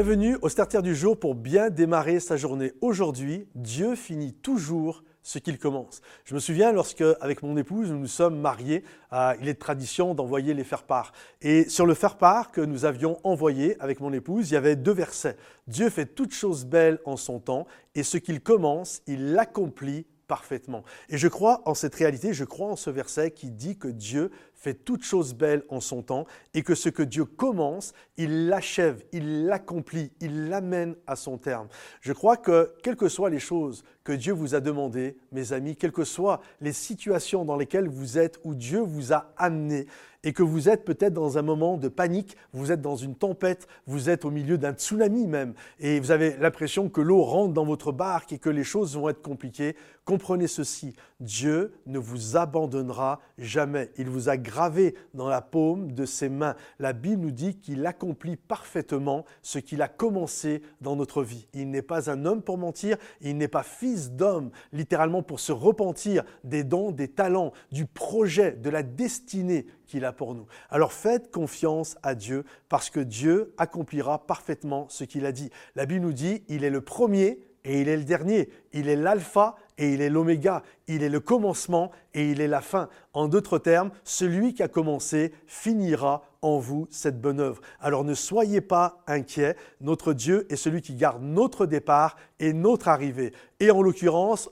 Bienvenue au Starter du jour pour bien démarrer sa journée. Aujourd'hui, Dieu finit toujours ce qu'il commence. Je me souviens lorsque, avec mon épouse, nous nous sommes mariés, euh, il est de tradition d'envoyer les faire-part. Et sur le faire-part que nous avions envoyé avec mon épouse, il y avait deux versets. Dieu fait toutes choses belles en son temps, et ce qu'il commence, il l'accomplit parfaitement. Et je crois en cette réalité, je crois en ce verset qui dit que Dieu fait toutes choses belles en son temps et que ce que Dieu commence, il l'achève, il l'accomplit, il l'amène à son terme. Je crois que quelles que soient les choses que Dieu vous a demandées, mes amis, quelles que soient les situations dans lesquelles vous êtes, où Dieu vous a amené, et que vous êtes peut-être dans un moment de panique, vous êtes dans une tempête, vous êtes au milieu d'un tsunami même, et vous avez l'impression que l'eau rentre dans votre barque et que les choses vont être compliquées, comprenez ceci, Dieu ne vous abandonnera jamais. Il vous a gravé dans la paume de ses mains. La Bible nous dit qu'il accomplit parfaitement ce qu'il a commencé dans notre vie. Il n'est pas un homme pour mentir, il n'est pas fils d'homme, littéralement pour se repentir des dons, des talents, du projet, de la destinée qu'il a pour nous. Alors faites confiance à Dieu parce que Dieu accomplira parfaitement ce qu'il a dit. La Bible nous dit, il est le premier et il est le dernier. Il est l'alpha et il est l'oméga. Il est le commencement et il est la fin. En d'autres termes, celui qui a commencé finira en vous cette bonne œuvre. Alors ne soyez pas inquiets. Notre Dieu est celui qui garde notre départ et notre arrivée. Et en l'occurrence,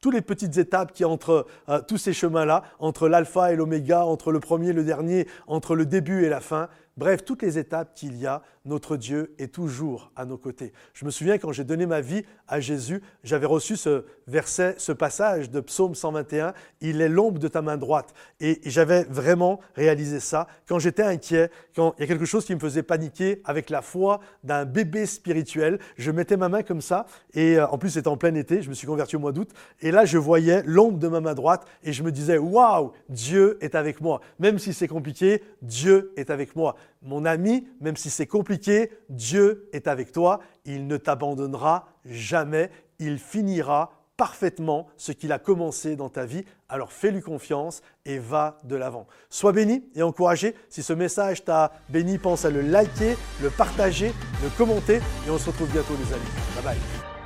toutes les petites étapes qui entre euh, tous ces chemins-là, entre l'alpha et l'oméga, entre le premier et le dernier, entre le début et la fin, bref, toutes les étapes qu'il y a, notre Dieu est toujours à nos côtés. Je me souviens quand j'ai donné ma vie à Jésus, j'avais reçu ce verset, ce passage de Psaume 121, Il est l'ombre de ta main droite. Et j'avais vraiment réalisé ça. Quand j'étais inquiet, quand il y a quelque chose qui me faisait paniquer avec la foi d'un bébé spirituel, je mettais ma main comme ça, et euh, en plus c'était en plein été, je me suis converti au mois d'août, et là je voyais l'ombre de ma main droite, et je me disais, waouh, Dieu est avec moi. Même si c'est compliqué, Dieu est avec moi. Mon ami, même si c'est compliqué, Dieu est avec toi, il ne t'abandonnera jamais, il finira parfaitement ce qu'il a commencé dans ta vie. Alors fais-lui confiance et va de l'avant. Sois béni et encouragé. Si ce message t'a béni, pense à le liker, le partager, le commenter et on se retrouve bientôt les amis. Bye bye.